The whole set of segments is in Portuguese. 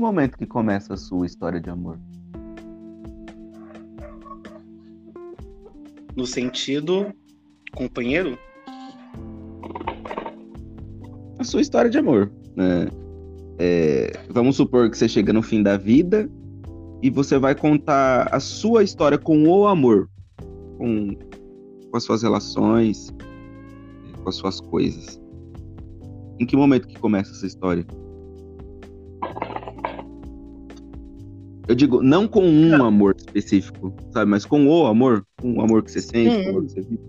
momento que começa a sua história de amor? No sentido companheiro? A sua história de amor. Né? É, vamos supor que você chega no fim da vida e você vai contar a sua história com o amor, com, com as suas relações, com as suas coisas. Em que momento que começa essa história? Eu digo, não com um amor específico, sabe? Mas com o amor. Com o amor que você sente, com o amor que você vive.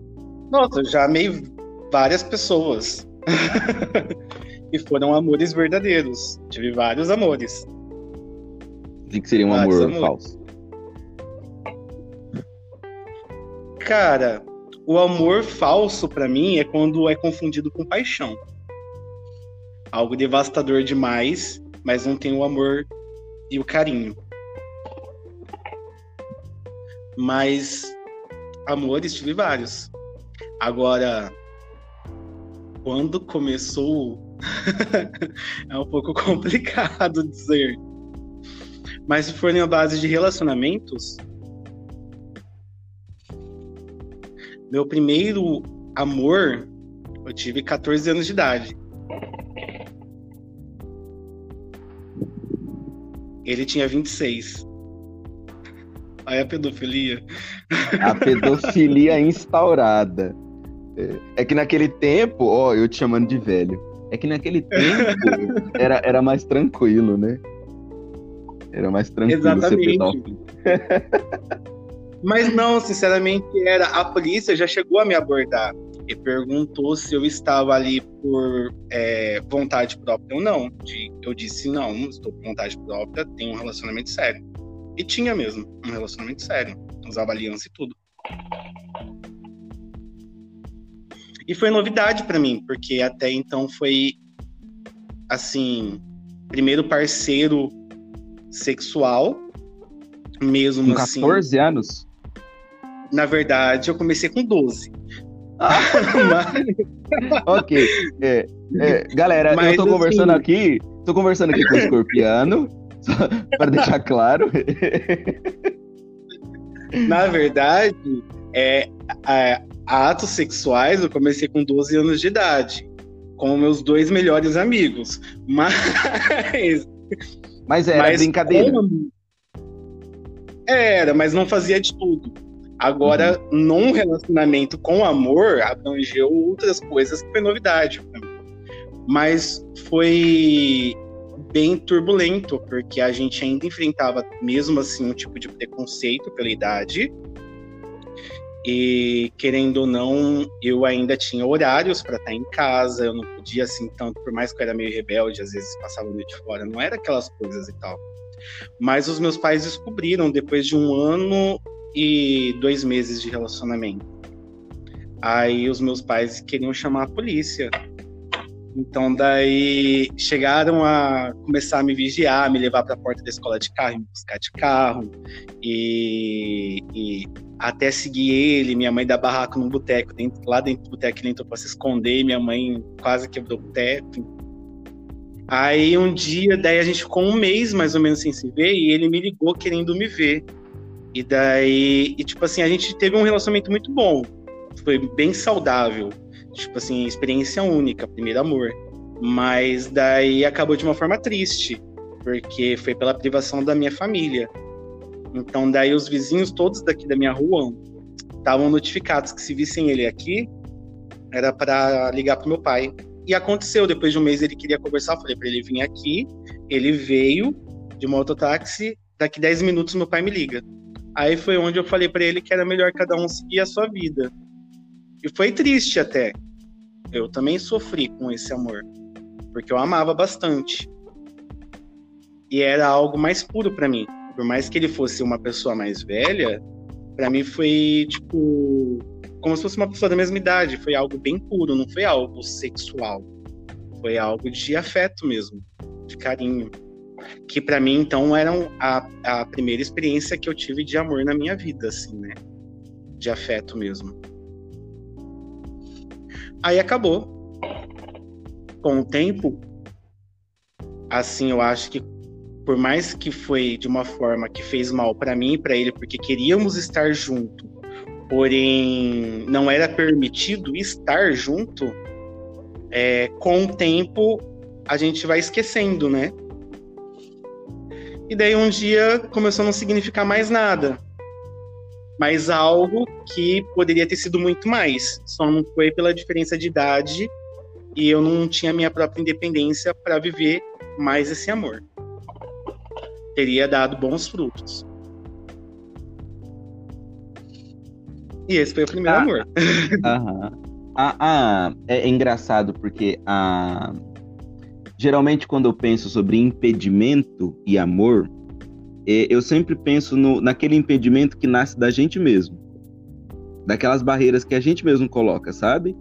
Nossa, eu já amei várias pessoas. e foram amores verdadeiros. Tive vários amores. De que seria um vários amor amores. falso? Cara, o amor falso para mim é quando é confundido com paixão. Algo devastador demais, mas não tem o amor e o carinho. Mas amores tive vários. Agora, quando começou, é um pouco complicado dizer. Mas se for na base de relacionamentos, meu primeiro amor, eu tive 14 anos de idade. Ele tinha 26. Aí a pedofilia. A pedofilia instaurada. É que naquele tempo, ó, eu te chamando de velho. É que naquele tempo era, era mais tranquilo, né? Era mais tranquilo Exatamente. ser pedófilo. Mas não, sinceramente, era. A polícia já chegou a me abordar e perguntou se eu estava ali por é, vontade própria ou não. Eu disse não, estou por vontade própria, tenho um relacionamento sério. E tinha mesmo um relacionamento sério. Usava aliança e tudo. E foi novidade para mim, porque até então foi assim, primeiro parceiro sexual, mesmo com assim. 14 anos? Na verdade, eu comecei com 12. Ah, mas... ok. É, é, galera, mas, eu tô conversando assim... aqui. Tô conversando aqui com o escorpiano para deixar claro. Na verdade, é, é, atos sexuais eu comecei com 12 anos de idade, com meus dois melhores amigos. Mas. Mas era mas brincadeira. Como... Era, mas não fazia de tudo. Agora, uhum. num relacionamento com amor, abrangeu outras coisas que foi novidade pra mim. Mas foi bem turbulento, porque a gente ainda enfrentava, mesmo assim, um tipo de preconceito pela idade. E, querendo ou não, eu ainda tinha horários para estar em casa, eu não podia, assim, tanto, por mais que eu era meio rebelde, às vezes passava a noite fora, não era aquelas coisas e tal. Mas os meus pais descobriram depois de um ano e dois meses de relacionamento. Aí os meus pais queriam chamar a polícia então, daí chegaram a começar a me vigiar, me levar para a porta da escola de carro, me buscar de carro, e, e até seguir ele. Minha mãe dá barraco no boteco, dentro, lá dentro do boteco ele entrou para se esconder, minha mãe quase quebrou o boteco. Aí um dia, daí a gente ficou um mês mais ou menos sem se ver, e ele me ligou querendo me ver. E daí, e tipo assim, a gente teve um relacionamento muito bom, foi bem saudável Tipo assim, experiência única, primeiro amor. Mas daí acabou de uma forma triste, porque foi pela privação da minha família. Então daí os vizinhos todos daqui da minha rua estavam notificados que se vissem ele aqui, era para ligar pro meu pai. E aconteceu, depois de um mês ele queria conversar, falei para ele vir aqui, ele veio de mototáxi, daqui 10 minutos meu pai me liga. Aí foi onde eu falei para ele que era melhor cada um seguir a sua vida. E foi triste até. Eu também sofri com esse amor, porque eu amava bastante. E era algo mais puro para mim. Por mais que ele fosse uma pessoa mais velha, para mim foi tipo como se fosse uma pessoa da mesma idade, foi algo bem puro, não foi algo sexual. Foi algo de afeto mesmo, de carinho. Que para mim então era a, a primeira experiência que eu tive de amor na minha vida, assim, né? De afeto mesmo. Aí acabou. Com o tempo, assim, eu acho que por mais que foi de uma forma que fez mal para mim e para ele, porque queríamos estar junto, porém não era permitido estar junto, é, com o tempo a gente vai esquecendo, né? E daí um dia começou a não significar mais nada. Mas algo que poderia ter sido muito mais. Só não foi pela diferença de idade e eu não tinha minha própria independência para viver mais esse amor. Teria dado bons frutos. E esse foi o primeiro ah, amor. Aham. Ah, ah, é, é engraçado porque a. Ah geralmente quando eu penso sobre impedimento e amor, eu sempre penso no, naquele impedimento que nasce da gente mesmo. Daquelas barreiras que a gente mesmo coloca, sabe?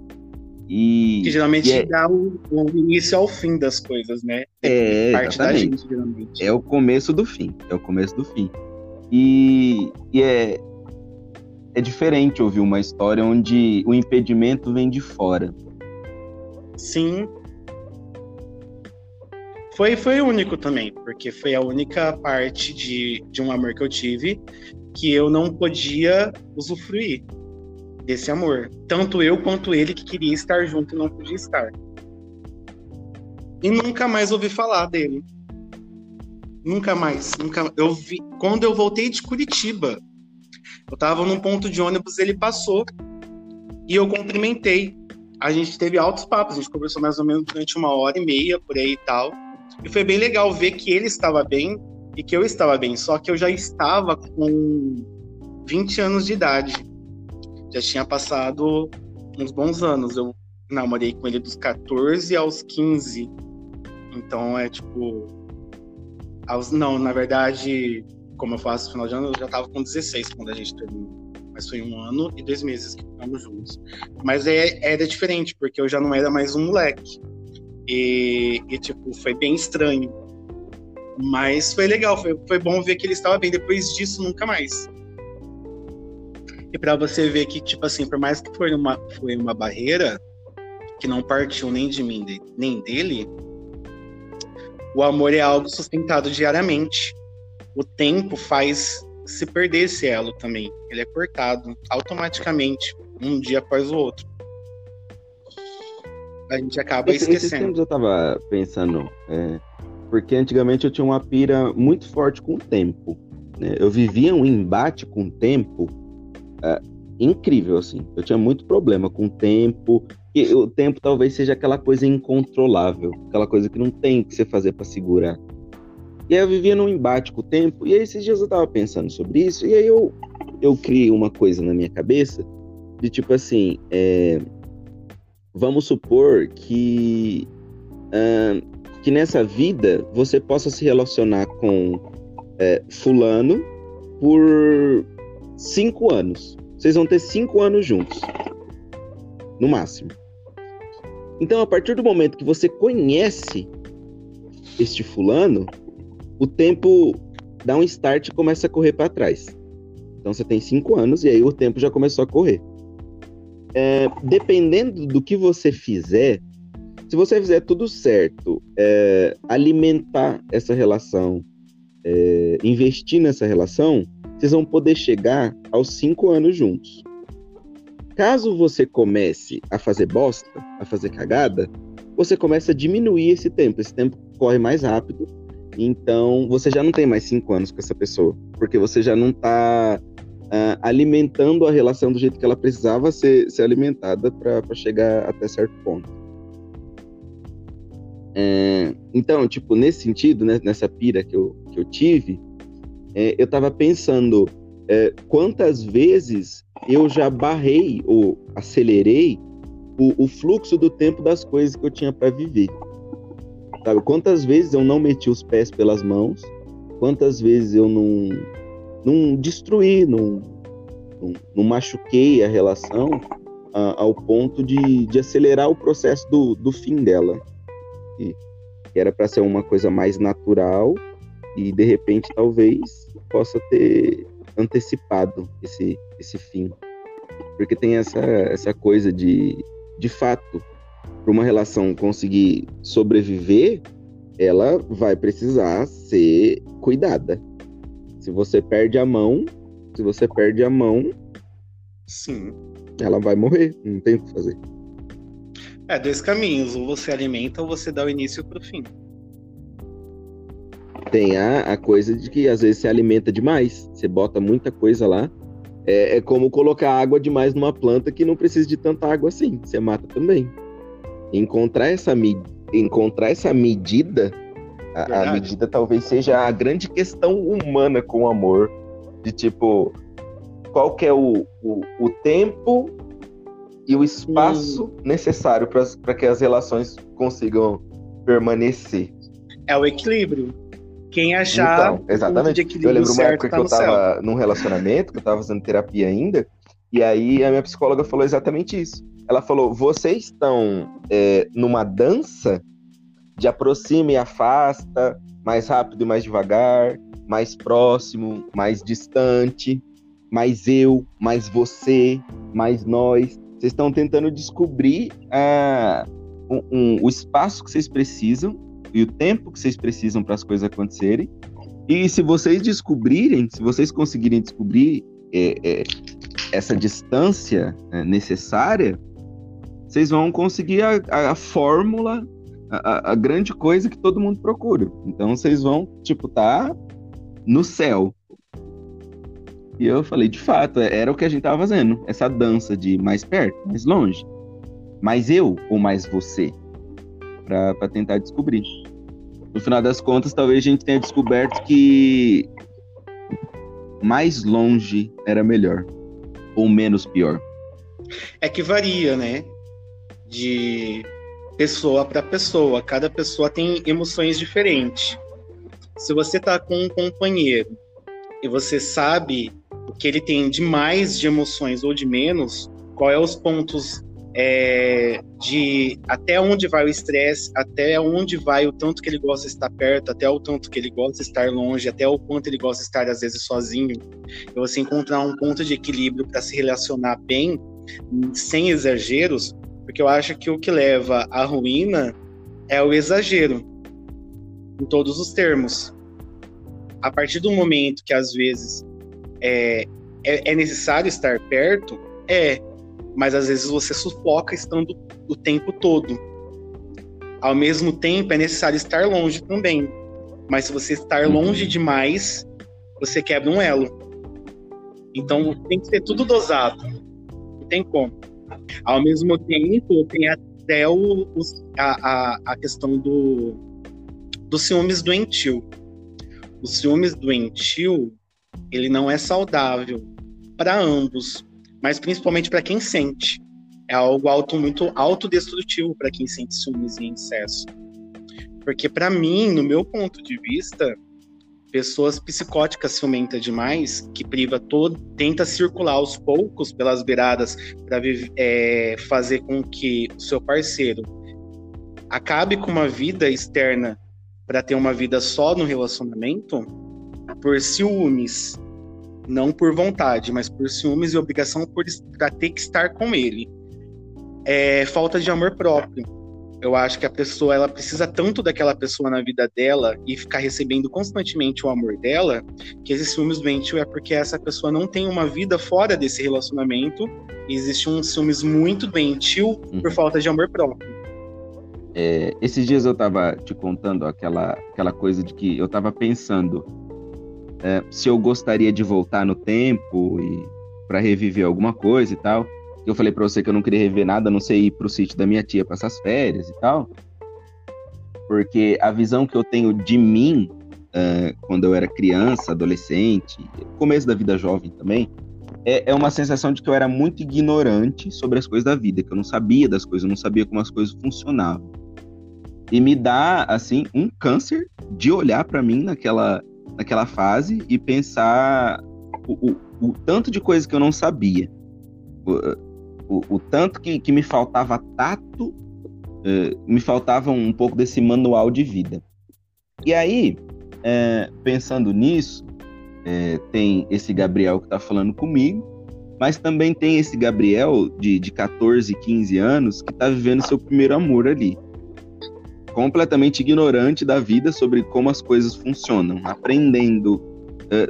E, que geralmente é... dá o, o, início ao fim das coisas, né? É, parte exatamente. da gente, geralmente. É o começo do fim. É o começo do fim. E, e é, é diferente ouvir uma história onde o impedimento vem de fora. Sim, foi, foi único também, porque foi a única parte de, de um amor que eu tive que eu não podia usufruir desse amor. Tanto eu quanto ele que queria estar junto e não podia estar. E nunca mais ouvi falar dele. Nunca mais. Nunca. Eu vi. Quando eu voltei de Curitiba, eu tava num ponto de ônibus, ele passou e eu cumprimentei. A gente teve altos papos, a gente conversou mais ou menos durante uma hora e meia por aí e tal. E foi bem legal ver que ele estava bem e que eu estava bem. Só que eu já estava com 20 anos de idade. Já tinha passado uns bons anos. Eu namorei com ele dos 14 aos 15. Então é tipo. Aos, não, na verdade, como eu faço no final de ano, eu já estava com 16 quando a gente terminou. Mas foi um ano e dois meses que ficamos juntos. Mas é, era diferente, porque eu já não era mais um moleque. E, e, tipo, foi bem estranho. Mas foi legal, foi, foi bom ver que ele estava bem. Depois disso, nunca mais. E para você ver que, tipo assim, por mais que foi uma, foi uma barreira que não partiu nem de mim, nem dele, o amor é algo sustentado diariamente. O tempo faz se perder esse elo também. Ele é cortado automaticamente, um dia após o outro a gente acaba esse, esquecendo. Esses tempos eu tava pensando, é, porque antigamente eu tinha uma pira muito forte com o tempo. Né? Eu vivia um embate com o tempo é, incrível, assim. Eu tinha muito problema com o tempo, e o tempo talvez seja aquela coisa incontrolável, aquela coisa que não tem que você fazer para segurar. E aí eu vivia num embate com o tempo, e aí esses dias eu tava pensando sobre isso, e aí eu, eu criei uma coisa na minha cabeça, de tipo assim, é, vamos supor que, uh, que nessa vida você possa se relacionar com é, fulano por cinco anos. Vocês vão ter cinco anos juntos, no máximo. Então, a partir do momento que você conhece este fulano, o tempo dá um start e começa a correr para trás. Então, você tem cinco anos e aí o tempo já começou a correr é, dependendo do que você fizer, se você fizer tudo certo, é, alimentar essa relação, é, investir nessa relação, vocês vão poder chegar aos cinco anos juntos. Caso você comece a fazer bosta, a fazer cagada, você começa a diminuir esse tempo. Esse tempo corre mais rápido. Então, você já não tem mais cinco anos com essa pessoa, porque você já não está uh, alimentando a relação do jeito que ela precisava ser, ser alimentada para chegar até certo ponto. É, então, tipo, nesse sentido, né, nessa pira que eu, que eu tive, é, eu estava pensando é, quantas vezes eu já barrei ou acelerei o, o, fluxo do tempo das coisas que eu tinha para viver. Sabe? Quantas vezes eu não meti os pés pelas mãos, quantas vezes eu não, não destruí, não, não, não machuquei a relação a, ao ponto de, de acelerar o processo do, do fim dela. E, que era para ser uma coisa mais natural e de repente talvez possa ter antecipado esse, esse fim. Porque tem essa, essa coisa de, de fato, para uma relação conseguir sobreviver, ela vai precisar ser cuidada. Se você perde a mão, se você perde a mão, sim, ela vai morrer, não tem o que fazer. É, dois caminhos, ou você alimenta ou você dá o início pro fim. Tem a, a coisa de que às vezes você alimenta demais, você bota muita coisa lá. É, é como colocar água demais numa planta que não precisa de tanta água assim, você mata também. Encontrar essa, encontrar essa medida, a, a medida talvez seja a grande questão humana com o amor, de tipo, qual que é o, o, o tempo e o espaço hum. necessário para que as relações consigam permanecer. É o equilíbrio. Quem achar então, exatamente. eu lembro uma época tá que eu estava num relacionamento, que eu estava fazendo terapia ainda, e aí a minha psicóloga falou exatamente isso. Ela falou: vocês estão é, numa dança de aproxima e afasta, mais rápido e mais devagar, mais próximo, mais distante, mais eu, mais você, mais nós. Vocês estão tentando descobrir uh, um, um, o espaço que vocês precisam e o tempo que vocês precisam para as coisas acontecerem. E se vocês descobrirem, se vocês conseguirem descobrir é, é, essa distância é, necessária, vocês vão conseguir a, a fórmula, a, a, grande coisa que todo mundo procura. Então vocês vão, tipo, tá no céu. E eu falei, de fato, é, era o que a gente tava fazendo. Essa dança de mais perto, mais longe. Mais eu ou mais você? para tentar descobrir. No final das contas, talvez a gente tenha descoberto que mais longe era melhor. Ou menos pior. É que varia, né? De pessoa para pessoa. Cada pessoa tem emoções diferentes. Se você tá com um companheiro e você sabe o que ele tem de mais de emoções ou de menos, qual é os pontos é, de até onde vai o estresse, até onde vai o tanto que ele gosta de estar perto, até o tanto que ele gosta de estar longe, até o quanto ele gosta de estar às vezes sozinho. E você encontrar um ponto de equilíbrio para se relacionar bem, sem exageros, porque eu acho que o que leva à ruína é o exagero, em todos os termos. A partir do momento que às vezes é, é, é necessário estar perto, é, mas às vezes você sufoca estando o tempo todo. Ao mesmo tempo, é necessário estar longe também. Mas se você estar uhum. longe demais, você quebra um elo. Então tem que ser tudo dosado. Não tem como. Ao mesmo tempo, tem até o, o a, a, a questão do, do ciúmes doentio. O ciúmes doentio, ele não é saudável para ambos, mas principalmente para quem sente. É algo auto, muito autodestrutivo para quem sente ciúmes em excesso. Porque, para mim, no meu ponto de vista, pessoas psicóticas ciumentas demais, que priva todo, tenta circular aos poucos pelas beiradas para é, fazer com que o seu parceiro acabe com uma vida externa para ter uma vida só no relacionamento, por ciúmes, não por vontade, mas por ciúmes e obrigação por ter que estar com ele. É falta de amor próprio. Eu acho que a pessoa ela precisa tanto daquela pessoa na vida dela e ficar recebendo constantemente o amor dela, que esse ciúmes doentio é porque essa pessoa não tem uma vida fora desse relacionamento e existe um ciúmes muito doentio por uhum. falta de amor próprio. É, esses dias eu tava te contando aquela, aquela coisa de que eu tava pensando é, se eu gostaria de voltar no tempo e para reviver alguma coisa e tal. Eu falei para você que eu não queria rever nada, a não sei ir pro sítio da minha tia passar as férias e tal. Porque a visão que eu tenho de mim uh, quando eu era criança, adolescente, começo da vida jovem também, é, é, uma sensação de que eu era muito ignorante sobre as coisas da vida, que eu não sabia das coisas, eu não sabia como as coisas funcionavam. E me dá, assim, um câncer de olhar para mim naquela naquela fase e pensar o, o, o tanto de coisa que eu não sabia, o, o, tanto que, que me faltava tato, uh, me faltava um pouco desse manual de vida. E aí, é, pensando nisso, é, tem esse Gabriel que está falando comigo, mas também tem esse Gabriel de, de 14, 15 anos que está vivendo seu primeiro amor ali. completamente ignorante da vida sobre como as coisas funcionam, aprendendo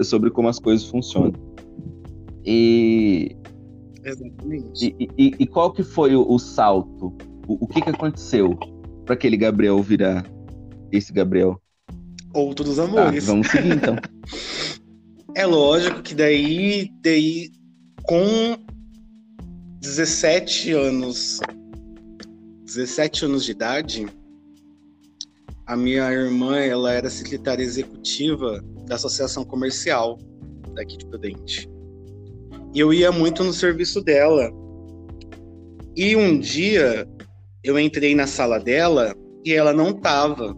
sobre como as coisas funcionam. E, Exatamente. E, e, e qual que foi o, o salto? O, o, que, que aconteceu para aquele Gabriel virar esse Gabriel? Outros amores. Tá, vamos seguir então. é lógico que daí, daí com 17 anos, 17 anos de idade, a minha irmã ela era secretária executiva da Associação Comercial daqui de Prudente. E eu ia muito no serviço dela. E um dia eu entrei na sala dela e ela não tava.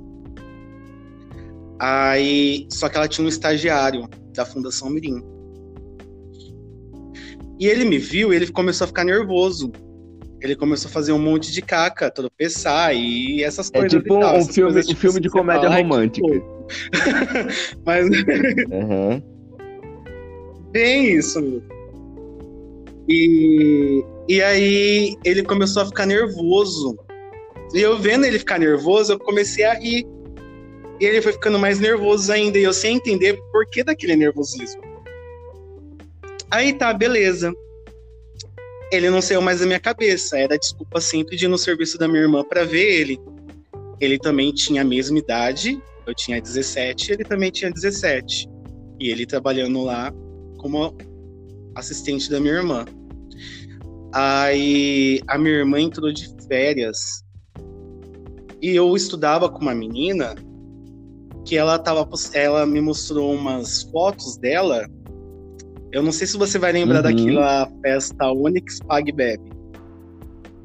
Aí, só que ela tinha um estagiário da Fundação Mirim. E ele me viu e ele começou a ficar nervoso. Ele começou a fazer um monte de caca, tropeçar e essas é coisas. Tipo tal, um filme, coisas, um filme de comédia fala, romântica. Mas. Uhum. Bem isso. E, e aí ele começou a ficar nervoso. E eu vendo ele ficar nervoso, eu comecei a rir. E ele foi ficando mais nervoso ainda. E eu sem entender por que daquele nervosismo. Aí tá, beleza. Ele não saiu mais da minha cabeça. Era desculpa sempre de ir no serviço da minha irmã para ver ele. Ele também tinha a mesma idade. Eu tinha 17, ele também tinha 17. E ele trabalhando lá como assistente da minha irmã. Aí a minha irmã entrou de férias e eu estudava com uma menina que ela tava, ela me mostrou umas fotos dela. Eu não sei se você vai lembrar uhum. daquela festa Onyx Pag Bebe.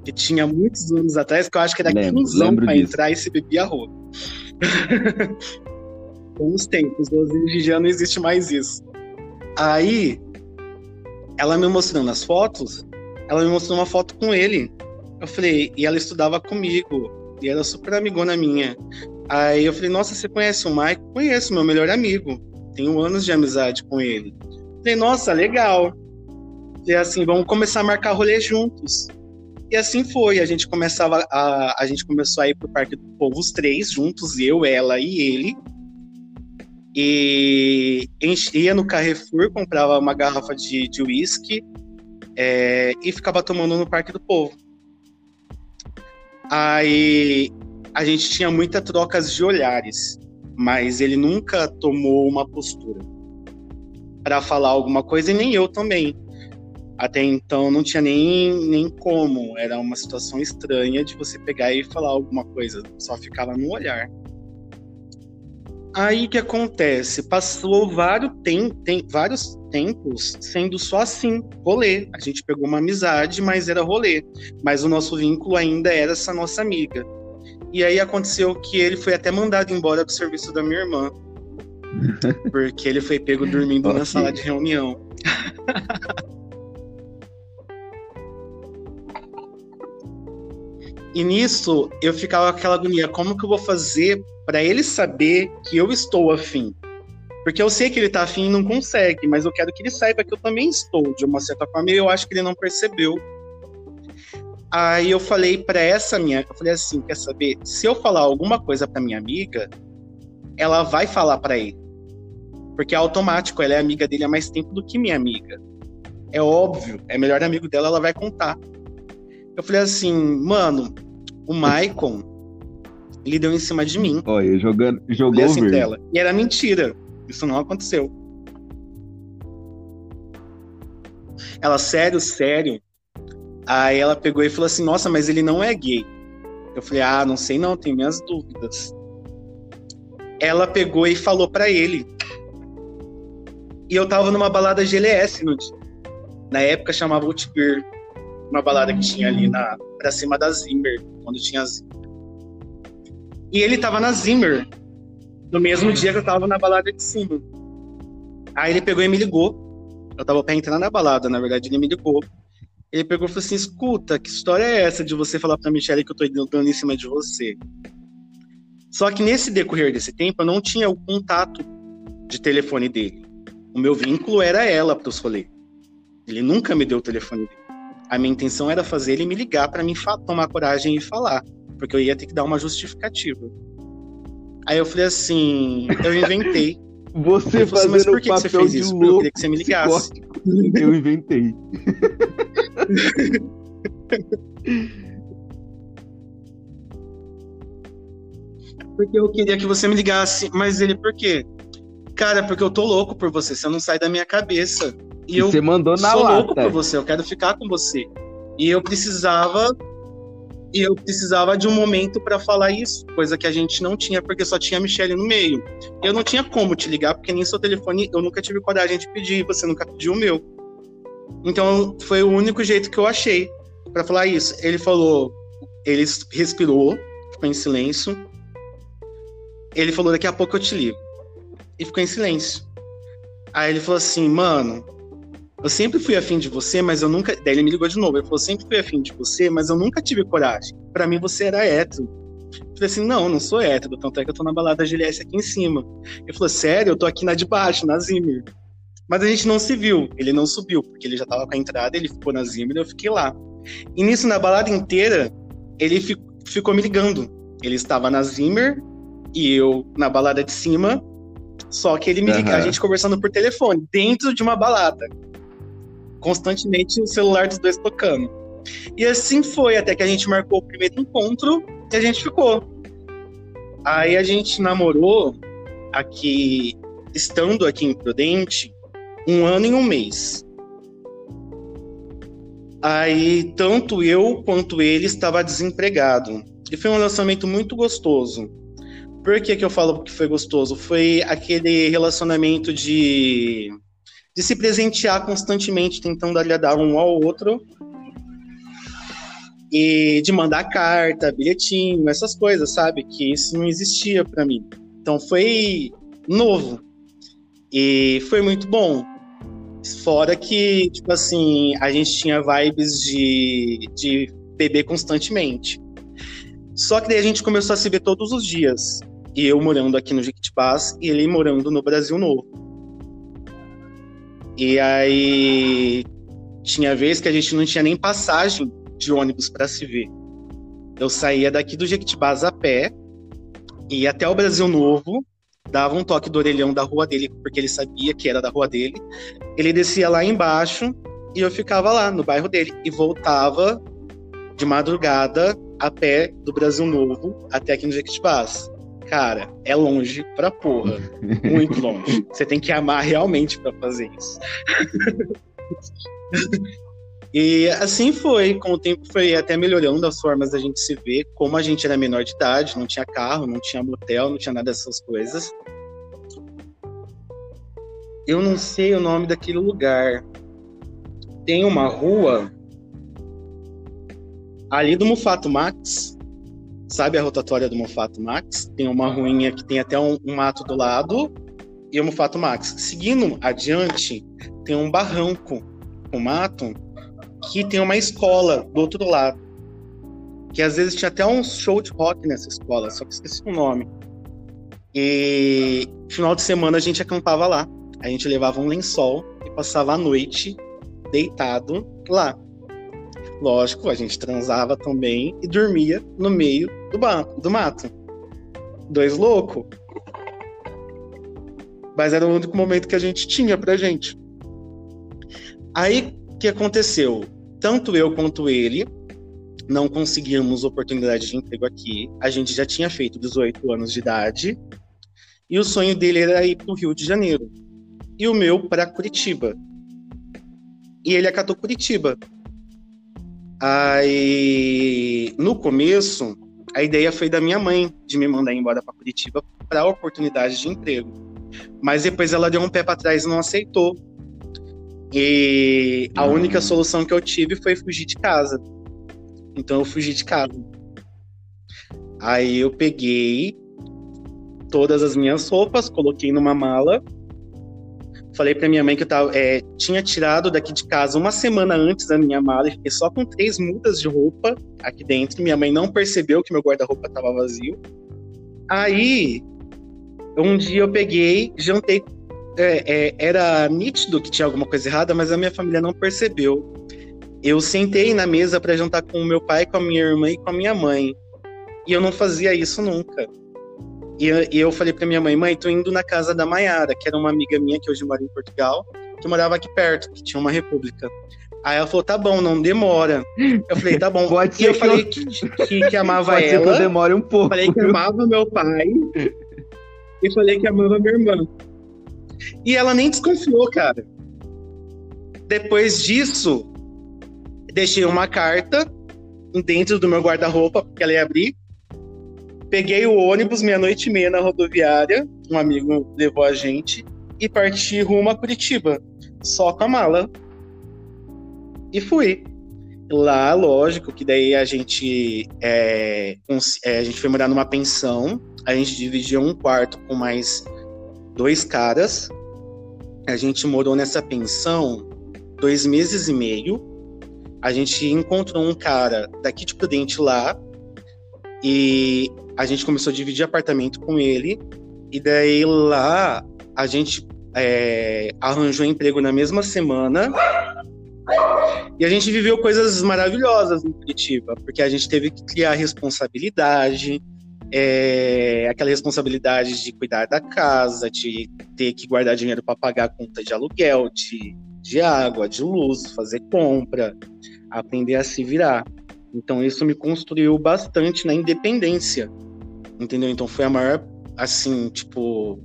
Que tinha muitos anos atrás, que eu acho que era lembro, 15 anos pra disso. entrar e se bebia roupa. Com os tempos, hoje em dia não existe mais isso. Aí, ela me mostrando as fotos, ela me mostrou uma foto com ele. Eu falei, e ela estudava comigo, e era super amigona minha. Aí eu falei, nossa, você conhece o Mike? Conheço, meu melhor amigo. Tenho anos de amizade com ele. Falei, nossa, legal. E assim, vamos começar a marcar rolê juntos. E assim foi, a gente começava a, a gente começou a ir pro Parque do Povo os três juntos, eu, ela e ele. E ia no Carrefour, comprava uma garrafa de uísque é, e ficava tomando no Parque do Povo. Aí a gente tinha muitas trocas de olhares, mas ele nunca tomou uma postura para falar alguma coisa e nem eu também. Até então não tinha nem, nem como, era uma situação estranha de você pegar e falar alguma coisa, só ficava no olhar. Aí que acontece? Passou vários, tem, tem, vários tempos sendo só assim, rolê. A gente pegou uma amizade, mas era rolê. Mas o nosso vínculo ainda era essa nossa amiga. E aí aconteceu que ele foi até mandado embora do serviço da minha irmã. Porque ele foi pego dormindo na sala de reunião. e nisso eu ficava com aquela agonia: como que eu vou fazer para ele saber que eu estou afim. Porque eu sei que ele tá afim e não consegue, mas eu quero que ele saiba que eu também estou, de uma certa forma, e eu acho que ele não percebeu. Aí eu falei para essa minha, eu falei assim, quer saber? Se eu falar alguma coisa para minha amiga, ela vai falar para ele. Porque é automático, ela é amiga dele há mais tempo do que minha amiga. É óbvio, é melhor amigo dela, ela vai contar. Eu falei assim, mano, o Maicon, ele deu em cima de mim. Olha, jogando, jogou assim tela. E era mentira. Isso não aconteceu. Ela, sério, sério. Aí ela pegou e falou assim: Nossa, mas ele não é gay. Eu falei: Ah, não sei não, tenho minhas dúvidas. Ela pegou e falou para ele. E eu tava numa balada GLS no dia. Na época chamava Outbeer. Uma balada que tinha ali na, pra cima da Zimmer, quando tinha e ele tava na Zimmer, no mesmo dia que eu tava na balada de cima. Aí ele pegou e me ligou. Eu tava pra entrar na balada, na verdade, ele me ligou. Ele pegou e falou assim: escuta, que história é essa de você falar pra Michelle que eu tô dando em cima de você? Só que nesse decorrer desse tempo, eu não tinha o contato de telefone dele. O meu vínculo era ela pros rolês. Ele nunca me deu o telefone dele. A minha intenção era fazer ele me ligar para mim tomar coragem e falar. Porque eu ia ter que dar uma justificativa. Aí eu falei assim, eu inventei. Você assim, fazendo assim, mas por que, que você fez isso? Louco, eu queria que você me ligasse. Eu inventei. porque eu queria que você me ligasse, mas ele por quê? Cara, porque eu tô louco por você, você não sai da minha cabeça. E, e eu você mandou na sou lata. louco por você, eu quero ficar com você. E eu precisava e eu precisava de um momento para falar isso, coisa que a gente não tinha, porque só tinha a Michelle no meio. Eu não tinha como te ligar, porque nem seu telefone eu nunca tive coragem de pedir, você nunca pediu o meu. Então foi o único jeito que eu achei para falar isso. Ele falou, ele respirou, ficou em silêncio. Ele falou: daqui a pouco eu te ligo. E ficou em silêncio. Aí ele falou assim, mano, eu sempre fui afim de você, mas eu nunca. Daí ele me ligou de novo. Ele falou: sempre fui afim de você, mas eu nunca tive coragem. Para mim você era hétero. Eu falei assim: não, não sou hétero, tanto é que eu tô na balada GLS aqui em cima. Ele falou: sério, eu tô aqui na de baixo, na Zimmer. Mas a gente não se viu, ele não subiu, porque ele já tava com a entrada, ele ficou na Zimmer e eu fiquei lá. E nisso, na balada inteira, ele ficou me ligando. Ele estava na Zimmer e eu na balada de cima, só que ele me uhum. liga, a gente conversando por telefone, dentro de uma balada constantemente o celular dos dois tocando. E assim foi, até que a gente marcou o primeiro encontro e a gente ficou. Aí a gente namorou aqui, estando aqui em Prudente, um ano e um mês. Aí tanto eu quanto ele estava desempregado. E foi um relacionamento muito gostoso. Por que, que eu falo que foi gostoso? Foi aquele relacionamento de de se presentear constantemente, tentando agradar um ao outro. E de mandar carta, bilhetinho, essas coisas, sabe? Que isso não existia para mim. Então foi novo. E foi muito bom. Fora que, tipo assim, a gente tinha vibes de, de beber constantemente. Só que daí a gente começou a se ver todos os dias. E eu morando aqui no Jequitibás e ele morando no Brasil Novo. E aí tinha vez que a gente não tinha nem passagem de ônibus para se ver. Eu saía daqui do Jequitibás a pé, ia até o Brasil Novo, dava um toque do orelhão da rua dele, porque ele sabia que era da rua dele. Ele descia lá embaixo e eu ficava lá no bairro dele e voltava de madrugada a pé do Brasil Novo até aqui no Jequitibás. Cara, é longe pra porra. Muito longe. Você tem que amar realmente para fazer isso. e assim foi. Com o tempo foi até melhorando as formas da gente se ver. Como a gente era menor de idade, não tinha carro, não tinha motel, não tinha nada dessas coisas. Eu não sei o nome daquele lugar. Tem uma rua ali do Mufato Max Sabe a rotatória do Mofato Max? Tem uma ruinha que tem até um, um mato do lado e o Mofato Max. Seguindo adiante, tem um barranco com mato que tem uma escola do outro lado. Que às vezes tinha até um show de rock nessa escola, só que esqueci o nome. E final de semana a gente acampava lá. A gente levava um lençol e passava a noite deitado lá. Lógico, a gente transava também e dormia no meio do, do mato. Dois loucos. Mas era o único momento que a gente tinha pra gente. Aí, o que aconteceu? Tanto eu quanto ele não conseguimos oportunidade de emprego aqui. A gente já tinha feito 18 anos de idade. E o sonho dele era ir para o Rio de Janeiro. E o meu para Curitiba. E ele acatou Curitiba. Aí, no começo, a ideia foi da minha mãe de me mandar embora para Curitiba para oportunidade de emprego. Mas depois ela deu um pé para trás e não aceitou. E a única solução que eu tive foi fugir de casa. Então eu fugi de casa. Aí eu peguei todas as minhas roupas, coloquei numa mala Falei para minha mãe que eu tava, é, tinha tirado daqui de casa uma semana antes da minha mala e fiquei só com três mudas de roupa aqui dentro. Minha mãe não percebeu que meu guarda-roupa estava vazio. Aí, um dia eu peguei, jantei. É, é, era nítido que tinha alguma coisa errada, mas a minha família não percebeu. Eu sentei na mesa para jantar com o meu pai, com a minha irmã e com a minha mãe. E eu não fazia isso nunca. E eu, e eu falei pra minha mãe, mãe, tô indo na casa da Maiara, que era uma amiga minha que hoje mora em Portugal, que morava aqui perto, que tinha uma república. Aí ela falou, tá bom, não demora. Eu falei, tá bom. Pode e ser eu que falei eu- que, que, que amava Pode ser que eu ela. demore um pouco. Falei que amava meu pai. E falei que amava minha irmã. E ela nem desconfiou, cara. Depois disso, deixei uma carta dentro do meu guarda-roupa, porque ela ia abrir. Peguei o ônibus meia-noite e meia na rodoviária. Um amigo levou a gente. E parti rumo a Curitiba. Só com a mala. E fui. Lá, lógico, que daí a gente, é, é, a gente foi morar numa pensão. A gente dividia um quarto com mais dois caras. A gente morou nessa pensão dois meses e meio. A gente encontrou um cara daqui de Prudente lá. E a gente começou a dividir apartamento com ele. E daí lá a gente é, arranjou emprego na mesma semana. E a gente viveu coisas maravilhosas em Curitiba, porque a gente teve que criar responsabilidade, é, aquela responsabilidade de cuidar da casa, de ter que guardar dinheiro para pagar a conta de aluguel, de, de água, de luz, fazer compra, aprender a se virar. Então isso me construiu bastante na independência, entendeu? Então foi a maior, assim, tipo,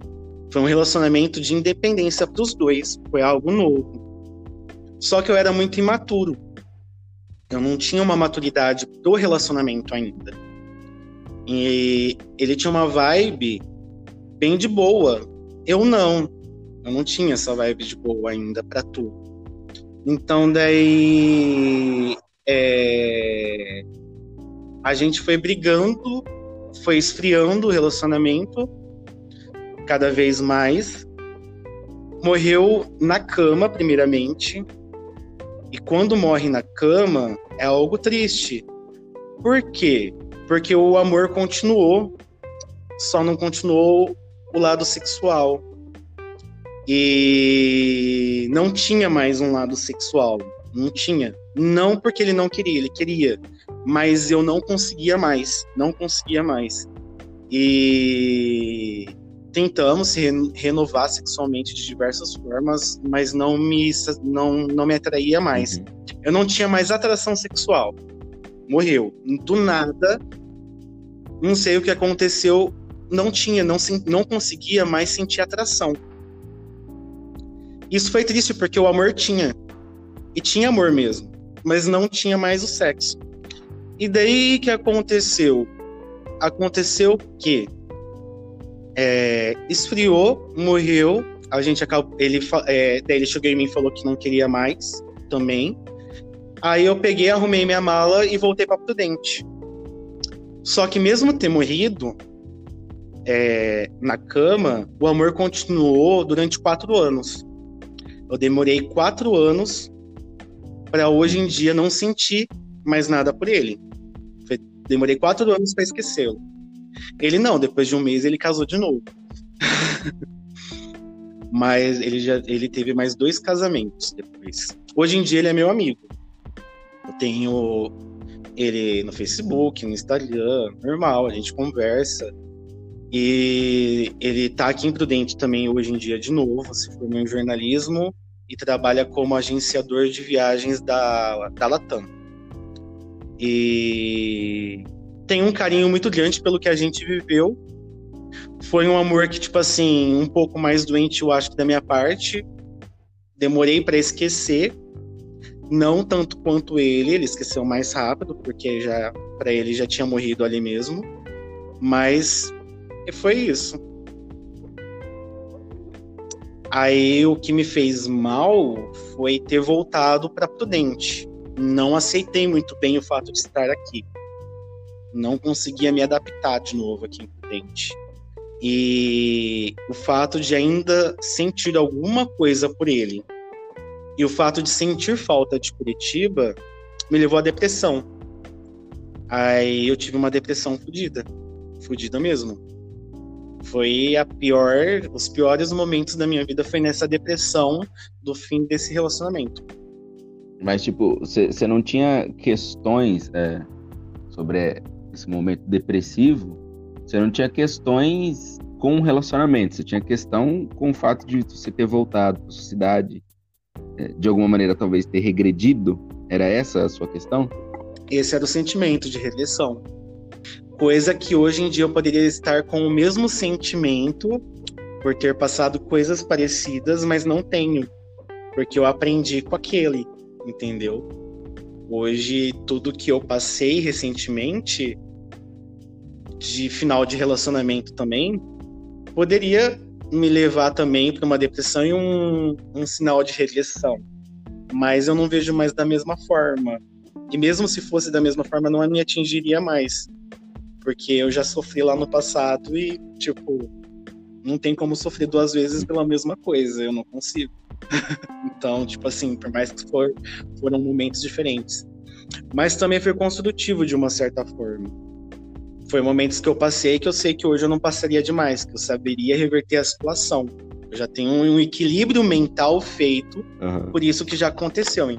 foi um relacionamento de independência para os dois, foi algo novo. Só que eu era muito imaturo. Eu não tinha uma maturidade do relacionamento ainda. E ele tinha uma vibe bem de boa. Eu não. Eu não tinha essa vibe de boa ainda pra tudo. Então daí é, a gente foi brigando, foi esfriando o relacionamento cada vez mais. Morreu na cama, primeiramente. E quando morre na cama, é algo triste. Por quê? Porque o amor continuou, só não continuou o lado sexual. E não tinha mais um lado sexual. Não tinha. Não porque ele não queria, ele queria. Mas eu não conseguia mais. Não conseguia mais. E tentamos se renovar sexualmente de diversas formas, mas não me, não, não me atraía mais. Uhum. Eu não tinha mais atração sexual. Morreu. Do nada, não sei o que aconteceu, não tinha, não, não conseguia mais sentir atração. Isso foi triste porque o amor tinha. E tinha amor mesmo, mas não tinha mais o sexo. E daí que aconteceu? Aconteceu que é, esfriou, morreu. A gente acabou. Ele, é, daí ele chegou em mim e falou que não queria mais também. Aí eu peguei, arrumei minha mala e voltei para Prudente. Só que mesmo ter morrido é, na cama, o amor continuou durante quatro anos. Eu demorei quatro anos para hoje em dia não sentir mais nada por ele. Demorei quatro anos para esquecê-lo. Ele não, depois de um mês ele casou de novo. Mas ele já ele teve mais dois casamentos depois. Hoje em dia ele é meu amigo. Eu tenho ele no Facebook, no Instagram, normal, a gente conversa. E ele tá aqui em Prudente também hoje em dia de novo, se formou em jornalismo e trabalha como agenciador de viagens da, da Latam. E tem um carinho muito grande pelo que a gente viveu. Foi um amor que, tipo assim, um pouco mais doente, eu acho que da minha parte. Demorei para esquecer, não tanto quanto ele, ele esqueceu mais rápido, porque já para ele já tinha morrido ali mesmo. Mas foi isso. Aí o que me fez mal foi ter voltado para Prudente. Não aceitei muito bem o fato de estar aqui. Não conseguia me adaptar de novo aqui em Prudente. E o fato de ainda sentir alguma coisa por ele e o fato de sentir falta de Curitiba me levou à depressão. Aí eu tive uma depressão fodida. Fodida mesmo. Foi a pior, os piores momentos da minha vida foi nessa depressão do fim desse relacionamento. Mas, tipo, você não tinha questões é, sobre esse momento depressivo, você não tinha questões com o relacionamento, você tinha questão com o fato de você ter voltado para sua cidade, é, de alguma maneira talvez ter regredido. Era essa a sua questão? Esse era o sentimento de regressão. Coisa que hoje em dia eu poderia estar com o mesmo sentimento por ter passado coisas parecidas, mas não tenho. Porque eu aprendi com aquele, entendeu? Hoje, tudo que eu passei recentemente, de final de relacionamento também, poderia me levar também para uma depressão e um, um sinal de regressão. Mas eu não vejo mais da mesma forma. E mesmo se fosse da mesma forma, não me atingiria mais. Porque eu já sofri lá no passado e, tipo, não tem como sofrer duas vezes pela mesma coisa, eu não consigo. então, tipo assim, por mais que for, foram momentos diferentes. Mas também foi construtivo de uma certa forma. Foi momentos que eu passei que eu sei que hoje eu não passaria demais, que eu saberia reverter a situação. Eu já tenho um equilíbrio mental feito, uhum. por isso que já aconteceu. Hein?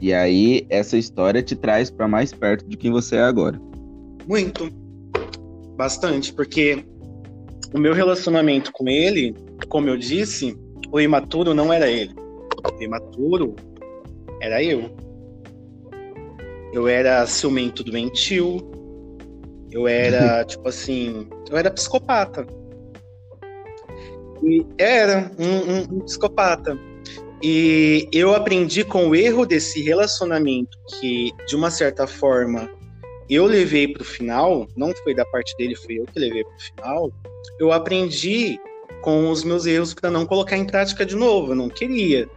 E aí, essa história te traz para mais perto de quem você é agora. Muito. Bastante, porque o meu relacionamento com ele, como eu disse, o imaturo não era ele. O imaturo era eu. Eu era ciumento doentio. Eu era, tipo assim, eu era psicopata. E era um, um, um psicopata. E eu aprendi com o erro desse relacionamento que, de uma certa forma, eu levei para o final, não foi da parte dele, foi eu que levei para o final. Eu aprendi com os meus erros para não colocar em prática de novo. Eu não queria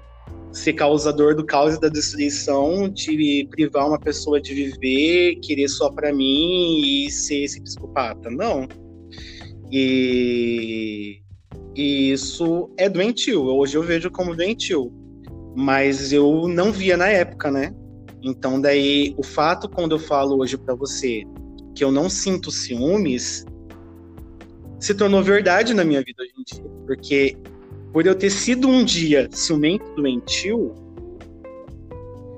ser causador do caos e da destruição, de privar uma pessoa de viver, querer só para mim e ser esse psicopata. Não. E, e isso é doentio. Hoje eu vejo como doentio. Mas eu não via na época, né? Então, daí, o fato, quando eu falo hoje para você que eu não sinto ciúmes, se tornou verdade na minha vida hoje em dia. Porque, por eu ter sido um dia ciumento doentio,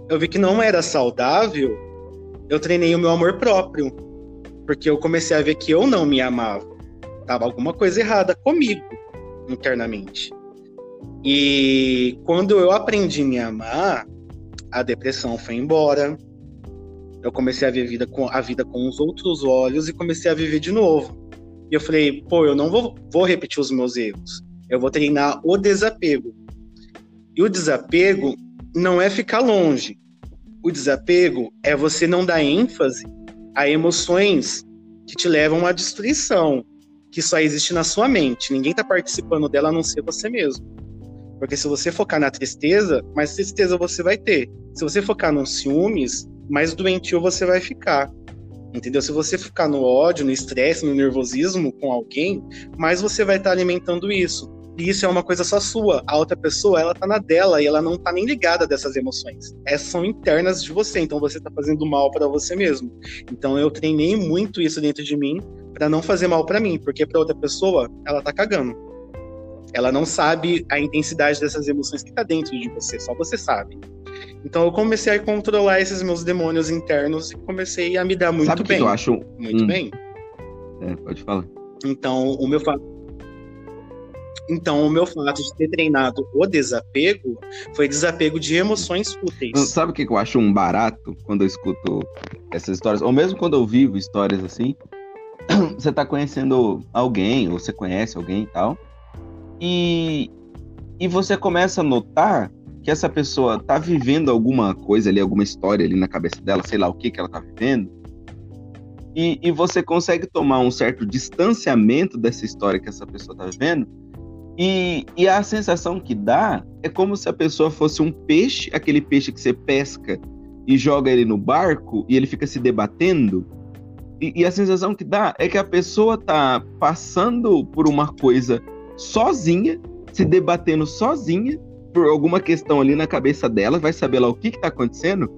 eu vi que não era saudável, eu treinei o meu amor próprio. Porque eu comecei a ver que eu não me amava. Tava alguma coisa errada comigo, internamente. E quando eu aprendi a me amar, a depressão foi embora. Eu comecei a ver vida com, a vida com os outros olhos e comecei a viver de novo. E eu falei, pô, eu não vou, vou repetir os meus erros. Eu vou treinar o desapego. E o desapego não é ficar longe. O desapego é você não dar ênfase a emoções que te levam à destruição, que só existe na sua mente. Ninguém está participando dela a não ser você mesmo. Porque se você focar na tristeza, mais tristeza você vai ter. Se você focar nos ciúmes, mais doentio você vai ficar. Entendeu? Se você ficar no ódio, no estresse, no nervosismo com alguém, mais você vai estar tá alimentando isso. E isso é uma coisa só sua. A outra pessoa, ela tá na dela e ela não tá nem ligada dessas emoções. Essas são internas de você, então você tá fazendo mal para você mesmo. Então eu treinei muito isso dentro de mim para não fazer mal para mim, porque para outra pessoa, ela tá cagando. Ela não sabe a intensidade dessas emoções que tá dentro de você, só você sabe. Então eu comecei a controlar esses meus demônios internos e comecei a me dar muito sabe bem. Que eu acho muito hum. bem. É, pode falar. Então, o meu fato então, o meu fato de ter treinado o desapego foi desapego de emoções fúteis. Sabe o que eu acho um barato quando eu escuto essas histórias? Ou mesmo quando eu vivo histórias assim, você tá conhecendo alguém, ou você conhece alguém e tal, e, e você começa a notar que essa pessoa tá vivendo alguma coisa ali, alguma história ali na cabeça dela, sei lá o que que ela tá vivendo, e, e você consegue tomar um certo distanciamento dessa história que essa pessoa tá vivendo, e, e a sensação que dá é como se a pessoa fosse um peixe, aquele peixe que você pesca e joga ele no barco e ele fica se debatendo. E, e, a sensação que dá é que a pessoa tá passando por uma coisa sozinha, se debatendo sozinha por alguma questão ali na cabeça dela, vai saber lá o que, que tá acontecendo.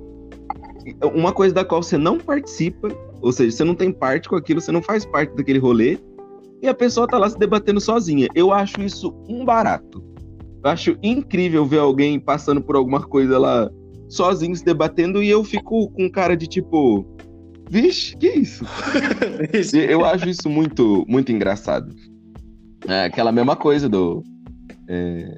Uma coisa da qual você não participa, ou seja, você não tem parte com aquilo, você não faz parte daquele rolê, e a pessoa tá lá se debatendo sozinha. Eu acho isso um barato. Eu acho incrível ver alguém passando por alguma coisa lá sozinho se debatendo e eu fico com cara de tipo, Vixe, que isso? Eu acho isso muito, muito engraçado. É aquela mesma coisa do. É,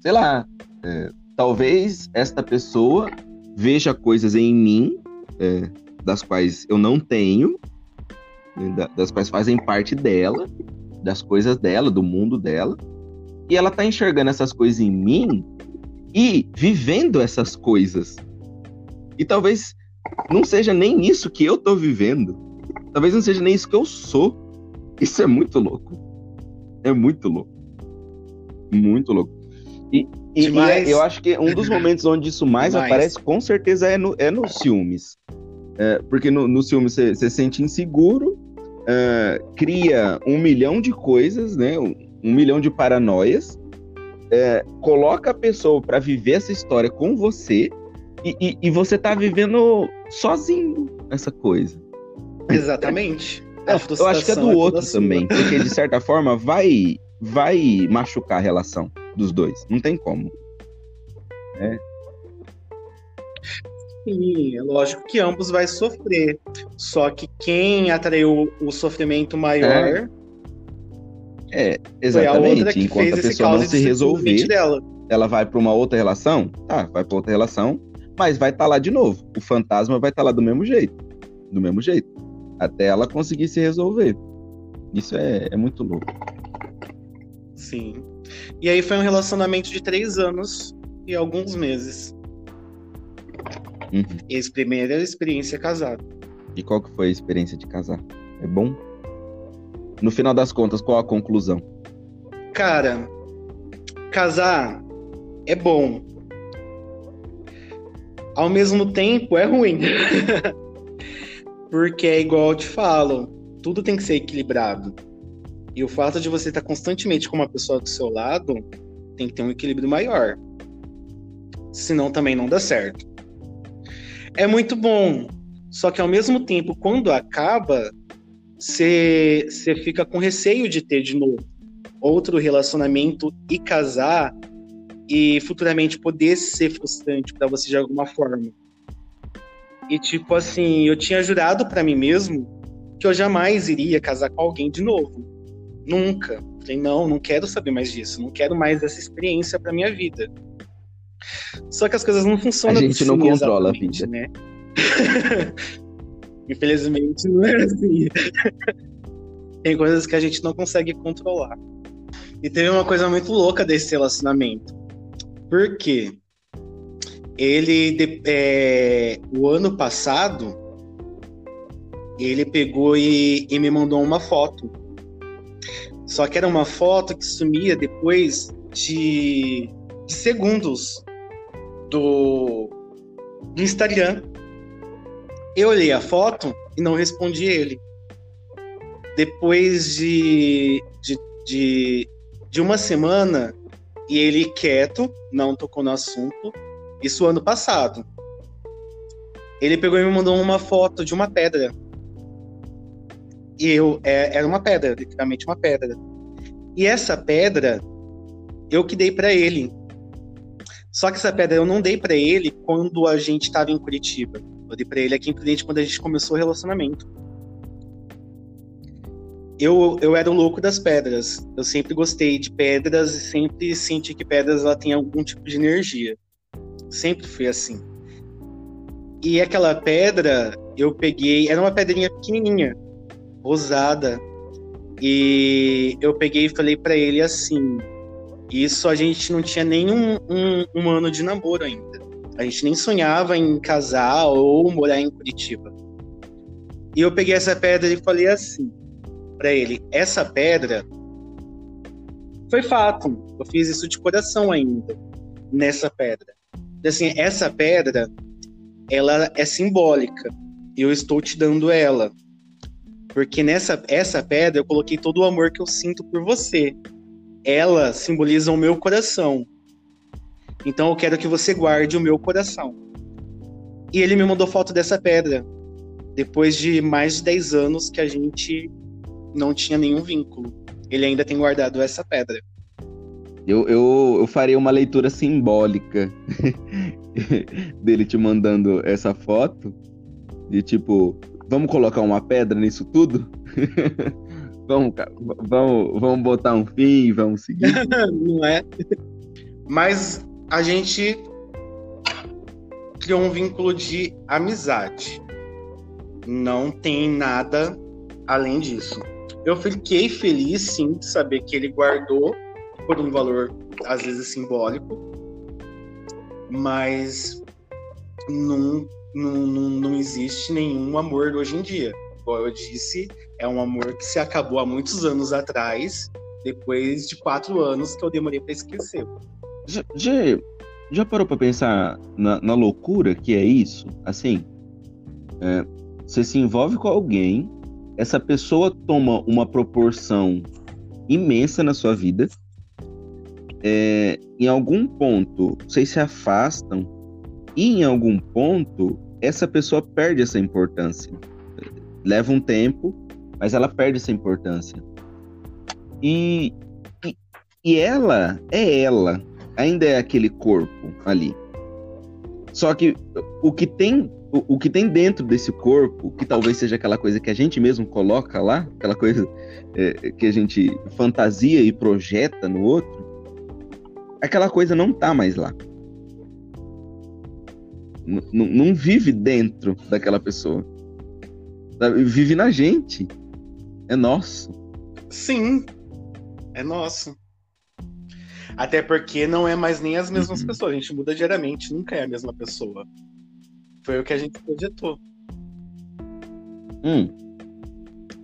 sei lá. É, talvez esta pessoa veja coisas em mim é, das quais eu não tenho, né, das quais fazem parte dela, das coisas dela, do mundo dela, e ela tá enxergando essas coisas em mim e vivendo essas coisas. E talvez não seja nem isso que eu tô vivendo. Talvez não seja nem isso que eu sou. Isso é muito louco. É muito louco. Muito louco. E, e, e é, eu acho que um dos momentos onde isso mais Demais. aparece, com certeza, é no, é nos ciúmes. É, porque no, no ciúme você se sente inseguro, é, cria um milhão de coisas, né? Um, um milhão de paranoias, é, coloca a pessoa para viver essa história com você e, e, e, você tá vivendo sozinho essa coisa. Exatamente. É, eu acho que é do é outro também, porque de certa forma vai vai machucar a relação dos dois. Não tem como. É. Sim, é lógico que ambos vai sofrer. Só que quem atraiu o sofrimento maior. É, é exatamente. A Enquanto a pessoa não se resolver, dela. ela vai para uma outra relação, tá, vai para outra relação, mas vai estar tá lá de novo. O fantasma vai estar tá lá do mesmo jeito. Do mesmo jeito. Até ela conseguir se resolver. Isso é, é muito louco. Sim. E aí foi um relacionamento de três anos e alguns meses. Uhum. Esse primeira experiência casado. E qual que foi a experiência de casar? É bom? No final das contas, qual a conclusão? Cara, casar é bom. Ao mesmo tempo, é ruim. Porque é igual eu te falo, tudo tem que ser equilibrado. E o fato de você estar constantemente com uma pessoa do seu lado tem que ter um equilíbrio maior. Senão também não dá certo. É muito bom, só que ao mesmo tempo, quando acaba, você fica com receio de ter de novo outro relacionamento e casar e futuramente poder ser frustrante para você de alguma forma. E tipo assim, eu tinha jurado para mim mesmo que eu jamais iria casar com alguém de novo. Nunca. Falei, não, não quero saber mais disso, não quero mais essa experiência para minha vida. Só que as coisas não funcionam assim. A gente não controla a vida, né? Infelizmente não é assim. Tem coisas que a gente não consegue controlar. E teve uma coisa muito louca desse relacionamento. Por quê? Ele, é, o ano passado, ele pegou e, e me mandou uma foto só que era uma foto que sumia depois de, de segundos do, do Instagram. Eu olhei a foto e não respondi ele. Depois de, de, de, de uma semana, e ele quieto, não tocou no assunto, isso ano passado. Ele pegou e me mandou uma foto de uma pedra e eu é, era uma pedra, literalmente uma pedra. E essa pedra eu que dei para ele. Só que essa pedra eu não dei para ele quando a gente estava em Curitiba. Eu dei para ele aqui em Curitiba quando a gente começou o relacionamento. Eu, eu era o louco das pedras. Eu sempre gostei de pedras e sempre senti que pedras ela tem algum tipo de energia. Sempre fui assim. E aquela pedra eu peguei, era uma pedrinha pequenininha rosada. E eu peguei e falei para ele assim: isso a gente não tinha nem um, um, um, ano de namoro ainda. A gente nem sonhava em casar ou morar em Curitiba. E eu peguei essa pedra e falei assim para ele: essa pedra foi fato. Eu fiz isso de coração ainda nessa pedra. Assim, essa pedra ela é simbólica. Eu estou te dando ela. Porque nessa essa pedra eu coloquei todo o amor que eu sinto por você. Ela simboliza o meu coração. Então eu quero que você guarde o meu coração. E ele me mandou foto dessa pedra. Depois de mais de 10 anos que a gente não tinha nenhum vínculo. Ele ainda tem guardado essa pedra. Eu, eu, eu farei uma leitura simbólica dele te mandando essa foto. De tipo, vamos colocar uma pedra nisso tudo? vamos, vamos, vamos botar um fim vamos seguir? Não é? Mas a gente criou um vínculo de amizade. Não tem nada além disso. Eu fiquei feliz, sim, de saber que ele guardou por um valor, às vezes, simbólico, mas não, não, não, existe nenhum amor hoje em dia. Como eu disse, é um amor que se acabou há muitos anos atrás, depois de quatro anos que eu demorei para esquecer. Já, já, já, parou para pensar na, na, loucura que é isso? Assim, é, você se envolve com alguém, essa pessoa toma uma proporção imensa na sua vida, é, em algum ponto vocês se afastam e em algum ponto essa pessoa perde essa importância. Leva um tempo, mas ela perde essa importância. E, e, e ela é ela, ainda é aquele corpo ali. Só que o que tem o, o, que tem dentro desse corpo, que talvez seja aquela coisa que a gente mesmo coloca lá, aquela coisa é, que a gente fantasia e projeta no outro, aquela coisa não tá mais lá. N não vive dentro daquela pessoa. Vive na gente. É nosso. Sim, é nosso. Até porque não é mais nem as mesmas uhum. pessoas. A gente muda diariamente, nunca é a mesma pessoa. Foi o que a gente projetou. Hum.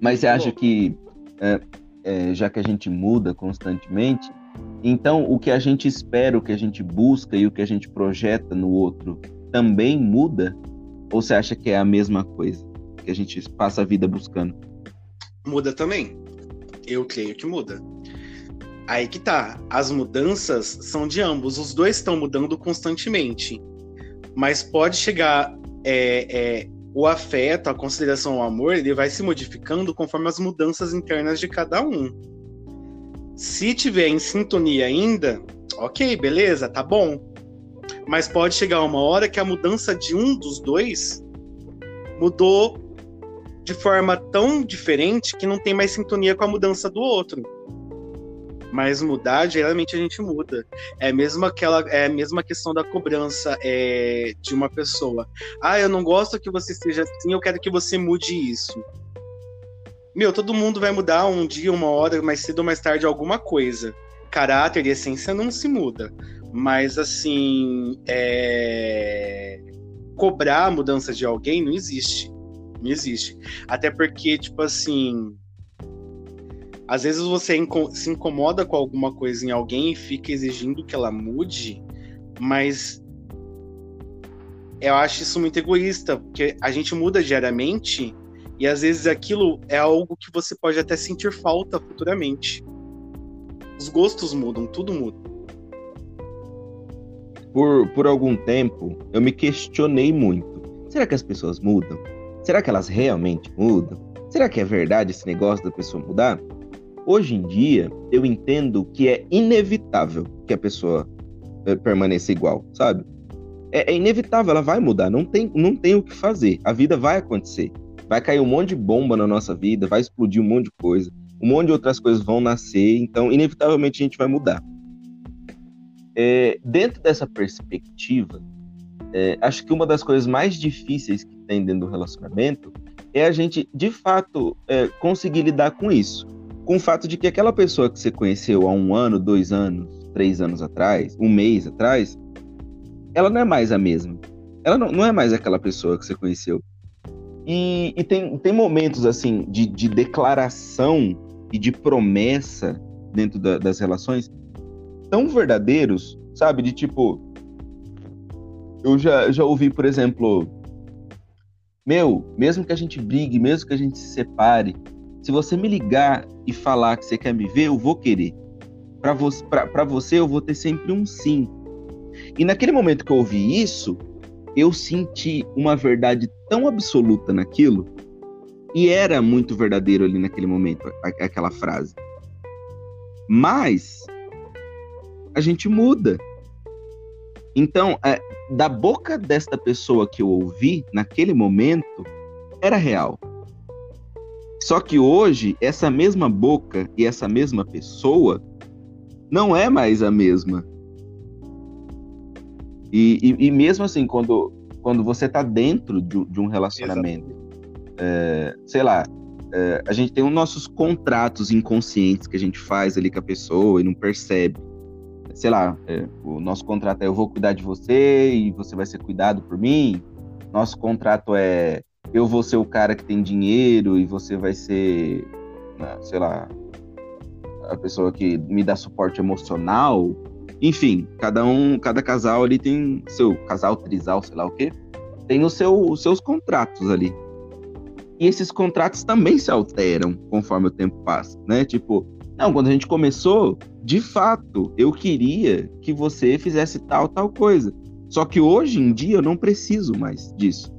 Mas você acha que, é, é, já que a gente muda constantemente, então, o que a gente espera, o que a gente busca e o que a gente projeta no outro também muda? Ou você acha que é a mesma coisa que a gente passa a vida buscando? Muda também. Eu creio que muda. Aí que tá. As mudanças são de ambos. Os dois estão mudando constantemente. Mas pode chegar. É, é, o afeto, a consideração, o amor, ele vai se modificando conforme as mudanças internas de cada um. Se tiver em sintonia ainda, ok, beleza, tá bom. Mas pode chegar uma hora que a mudança de um dos dois mudou de forma tão diferente que não tem mais sintonia com a mudança do outro. Mas mudar, geralmente a gente muda. É mesmo aquela, é a mesma questão da cobrança é, de uma pessoa. Ah, eu não gosto que você seja assim, eu quero que você mude isso meu, todo mundo vai mudar um dia, uma hora, mais cedo ou mais tarde, alguma coisa. Caráter e essência não se muda. Mas, assim, é... cobrar a mudança de alguém não existe. Não existe. Até porque, tipo assim. Às vezes você se incomoda com alguma coisa em alguém e fica exigindo que ela mude, mas eu acho isso muito egoísta, porque a gente muda diariamente e às vezes aquilo é algo que você pode até sentir falta futuramente. Os gostos mudam, tudo muda. Por, por algum tempo, eu me questionei muito. Será que as pessoas mudam? Será que elas realmente mudam? Será que é verdade esse negócio da pessoa mudar? Hoje em dia, eu entendo que é inevitável que a pessoa eh, permaneça igual, sabe? É, é, inevitável, ela vai mudar, não tem, não tem o que fazer, a vida vai acontecer vai cair um monte de bomba na nossa vida, vai explodir um monte de coisa, um monte de outras coisas vão nascer, então, inevitavelmente, a gente vai mudar. É, dentro dessa perspectiva, é, acho que uma das coisas mais difíceis que tem dentro do relacionamento é a gente, de fato, é, conseguir lidar com isso. Com o fato de que aquela pessoa que você conheceu há um ano, dois anos, três anos atrás, um mês atrás, ela não é mais a mesma. Ela não, não é mais aquela pessoa que você conheceu. E, e tem, tem momentos assim de, de declaração e de promessa dentro da, das relações tão verdadeiros, sabe? De tipo. Eu já, já ouvi, por exemplo, meu, mesmo que a gente brigue, mesmo que a gente se separe, se você me ligar e falar que você quer me ver, eu vou querer. Para você, você, eu vou ter sempre um sim. E naquele momento que eu ouvi isso, eu senti uma verdade tão absoluta naquilo, e era muito verdadeiro ali naquele momento, aquela frase. Mas a gente muda. Então, é, da boca desta pessoa que eu ouvi naquele momento, era real. Só que hoje, essa mesma boca e essa mesma pessoa não é mais a mesma. E, e, e mesmo assim, quando, quando você está dentro de, de, um relacionamento, é, sei lá, é, a gente tem os nossos contratos inconscientes que a gente faz ali com a pessoa e não percebe. Sei lá, é, o nosso contrato é eu vou cuidar de você e você vai ser cuidado por mim. Nosso contrato é eu vou ser o cara que tem dinheiro e você vai ser, né, sei lá, a pessoa que me dá suporte emocional. Enfim, cada um, cada casal ali tem seu casal trisal, sei lá o quê, tem o seu, os seus contratos ali. E esses contratos também se alteram conforme o tempo passa, né? Tipo, não, quando a gente começou, de fato, eu queria que você fizesse tal, tal coisa. Só que hoje em dia eu não preciso mais disso.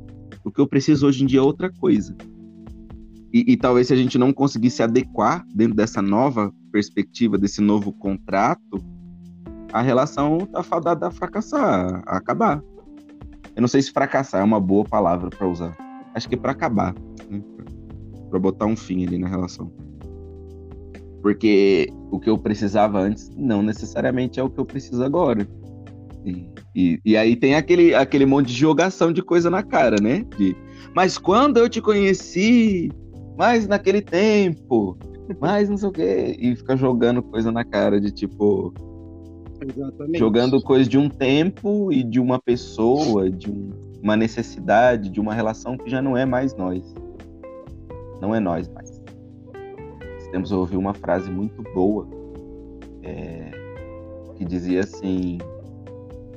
O que eu preciso hoje em dia é outra coisa. E, e, talvez se a gente não conseguir se adequar dentro dessa nova perspectiva, desse novo contrato, a relação tá fadada a fracassar, a acabar. Eu não sei se fracassar é uma boa palavra para usar. Acho que é para acabar, né? para botar um fim ali na relação. Porque o que eu precisava antes não necessariamente é o que eu preciso agora. E, e, e, aí tem aquele, aquele monte de jogação de coisa na cara, né? De, mas quando eu te conheci, mas naquele tempo, mas não sei o quê. E fica jogando coisa na cara de tipo. Exatamente. Jogando coisa de um tempo e de uma pessoa, de um, uma necessidade, de uma relação que já não é mais nós. Não é nós mais. Temos ouvir uma frase muito boa é, que dizia assim: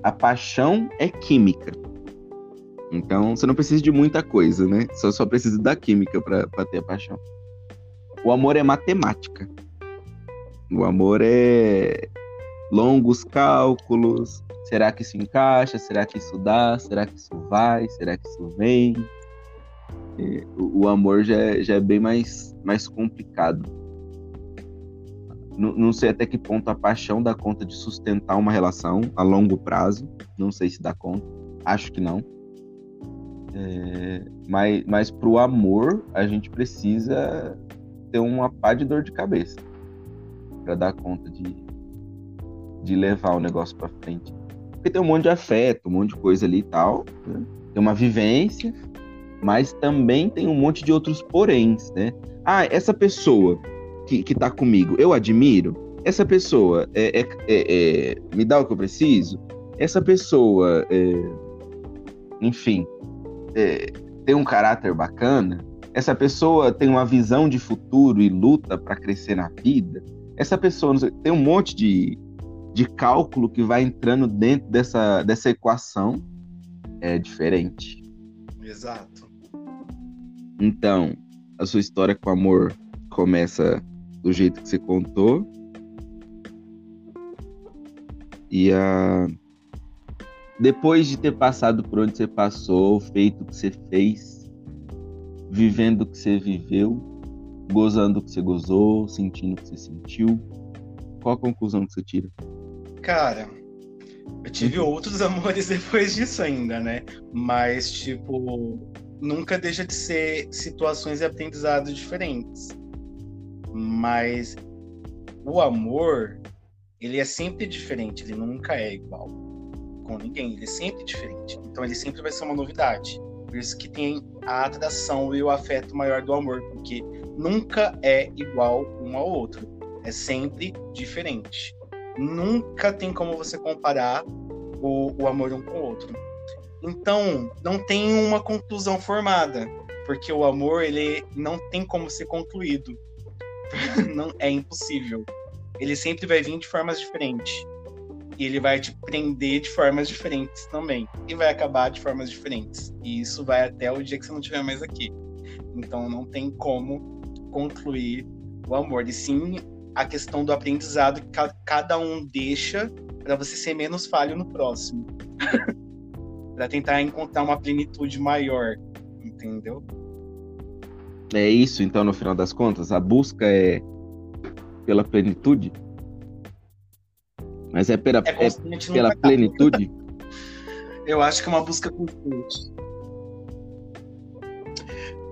a paixão é química. Então, você não precisa de muita coisa, né? Você só precisa da química para ter a paixão. O amor é matemática. O amor é longos cálculos. Será que isso encaixa? Será que isso dá? Será que isso vai? Será que isso vem? O, o amor já é, já é bem mais, mais complicado não, sei até que ponto a paixão dá conta de sustentar uma relação a longo prazo. Não sei se dá conta. Acho que não. É, mas, mas pro amor, a gente precisa ter uma pá de dor de cabeça para dar conta de, de levar o negócio para frente. Porque tem um monte de afeto, um monte de coisa ali e tal. Né? Tem uma vivência, mas também tem um monte de outros poréns, né? Ah, essa pessoa que, que tá comigo, eu admiro, essa pessoa é, é, é, é, me dá o que eu preciso, essa pessoa, é, enfim, é, tem um caráter bacana, essa pessoa tem uma visão de futuro e luta para crescer na vida, essa pessoa tem um monte de, de cálculo que vai entrando dentro dessa, dessa equação, é diferente. Exato. Então, a sua história com amor começa do jeito que você contou. E a depois de ter passado por onde você passou, feito o que você fez, vivendo o que você viveu, gozando o que você gozou, sentindo o que você sentiu, qual a conclusão que você tira? Cara, eu tive uhum. outros amores depois disso ainda, né? Mas, tipo, nunca deixa de ser situações e aprendizados diferentes. Mas o amor, ele é sempre diferente, ele nunca é igual com ninguém, ele é sempre diferente. Então ele sempre vai ser uma novidade. Por isso que tem a atração e o afeto maior do amor, porque nunca é igual um ao outro. É sempre diferente. Nunca tem como você comparar o, o amor um com o outro. Então, não tem uma conclusão formada, porque o amor ele não tem como ser concluído. não é impossível. Ele sempre vai vir de formas diferentes. E ele vai te prender de formas diferentes também. E vai acabar de formas diferentes. E isso vai até o dia que você não estiver mais aqui. Então não tem como concluir o amor. E sim a questão do aprendizado que cada um deixa para você ser menos falho no próximo. para tentar encontrar uma plenitude maior. Entendeu? É isso, então, no final das contas, a busca é pela plenitude? Mas é pela, é, é pela plenitude? Eu acho que é uma busca constante.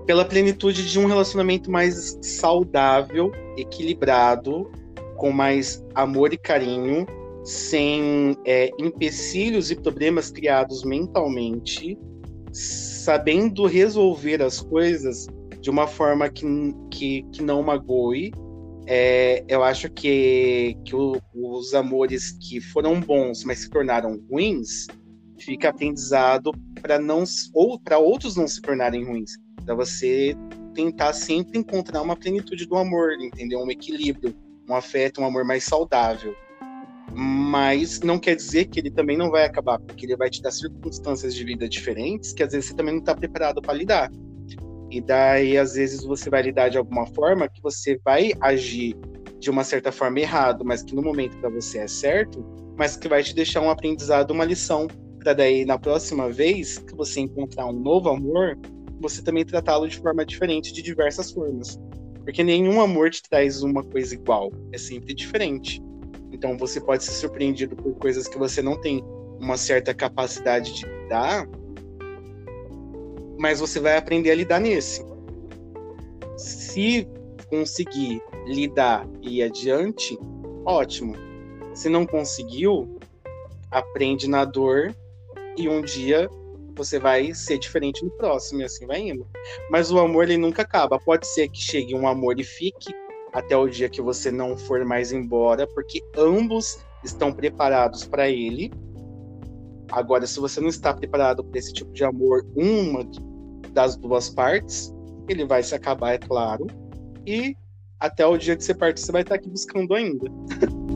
Pela plenitude de um relacionamento mais saudável, equilibrado, com mais amor e carinho, sem é, empecilhos e problemas criados mentalmente, sabendo resolver as coisas de uma forma que, que, que não magoe. É, eu acho que, que o, os amores que foram bons, mas se tornaram ruins, fica aprendizado para não ou para outros não se tornarem ruins, para você tentar sempre encontrar uma plenitude do amor, entendeu? Um equilíbrio, um afeto, um amor mais saudável mas não quer dizer que ele também não vai acabar, porque ele vai te dar circunstâncias de vida diferentes que às vezes você também não está preparado para lidar. E daí, às vezes, você vai lidar de alguma forma que você vai agir de uma certa forma errado, mas que no momento para você é certo, mas que vai te deixar um aprendizado, uma lição, para daí, na próxima vez que você encontrar um novo amor, você também tratá-lo de forma diferente, de diversas formas. Porque nenhum amor te traz uma coisa igual, é sempre diferente. Então você pode ser surpreendido por coisas que você não tem uma certa capacidade de lidar, mas você vai aprender a lidar nesse. Se conseguir lidar e ir adiante, ótimo. Se não conseguiu, aprende na dor e um dia você vai ser diferente no próximo e assim vai indo. Mas o amor ele nunca acaba. Pode ser que chegue um amor e fique, até o dia que você não for mais embora, porque ambos estão preparados para ele. Agora, se você não está preparado para esse tipo de amor, uma das duas partes, ele vai se acabar, é claro. E até o dia que você partir, você vai estar aqui buscando ainda.